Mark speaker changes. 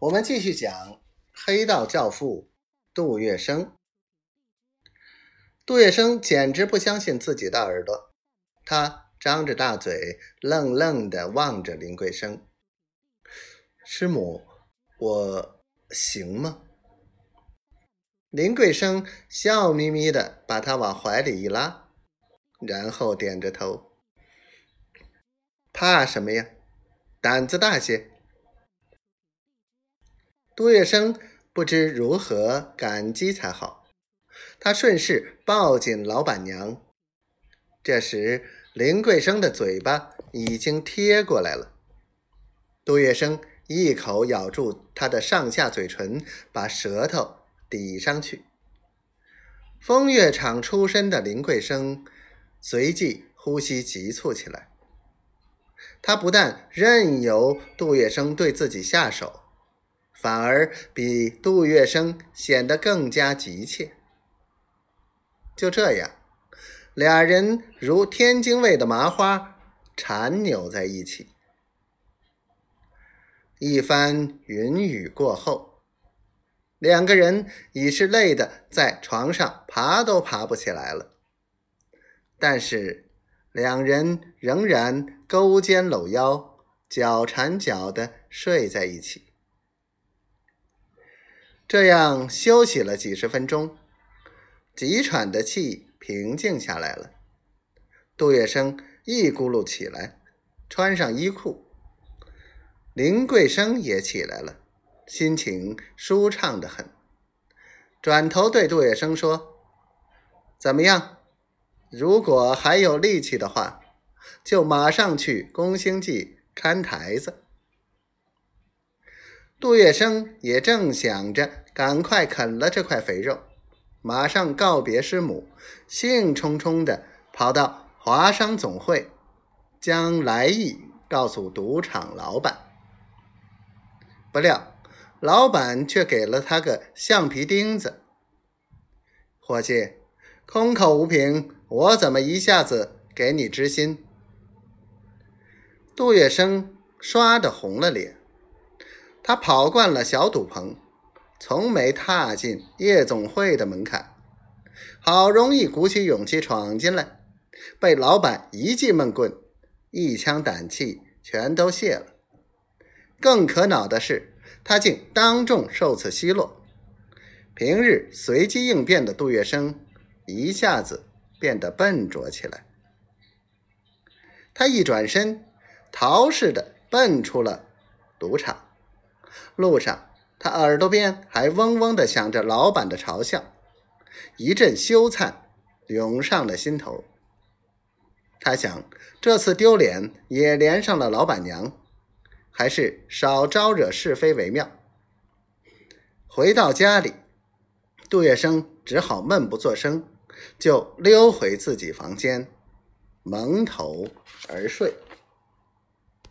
Speaker 1: 我们继续讲黑道教父杜月笙。杜月笙简直不相信自己的耳朵，他张着大嘴，愣愣的望着林桂生。师母，我行吗？林桂生笑眯眯的把他往怀里一拉，然后点着头。怕什么呀？胆子大些。杜月笙不知如何感激才好，他顺势抱紧老板娘。这时，林桂生的嘴巴已经贴过来了。杜月笙一口咬住他的上下嘴唇，把舌头抵上去。风月场出身的林桂生随即呼吸急促起来。他不但任由杜月笙对自己下手。反而比杜月笙显得更加急切。就这样，俩人如天津卫的麻花缠扭在一起。一番云雨过后，两个人已是累得在床上爬都爬不起来了。但是，两人仍然勾肩搂腰、脚缠脚的睡在一起。这样休息了几十分钟，急喘的气平静下来了。杜月笙一咕噜起来，穿上衣裤。林桂生也起来了，心情舒畅的很，转头对杜月笙说：“怎么样？如果还有力气的话，就马上去宫星记看台子。”杜月笙也正想着赶快啃了这块肥肉，马上告别师母，兴冲冲地跑到华商总会，将来意告诉赌场老板。不料老板却给了他个橡皮钉子：“伙计，空口无凭，我怎么一下子给你知心？”杜月笙唰的红了脸。他跑惯了小赌棚，从没踏进夜总会的门槛，好容易鼓起勇气闯进来，被老板一记闷棍，一腔胆气全都泄了。更可恼的是，他竟当众受此奚落。平日随机应变的杜月笙一下子变得笨拙起来。他一转身，逃似的奔出了赌场。路上，他耳朵边还嗡嗡地响着老板的嘲笑，一阵羞惭涌上了心头。他想，这次丢脸也连上了老板娘，还是少招惹是非为妙。回到家里，杜月笙只好闷不作声，就溜回自己房间，蒙头而睡。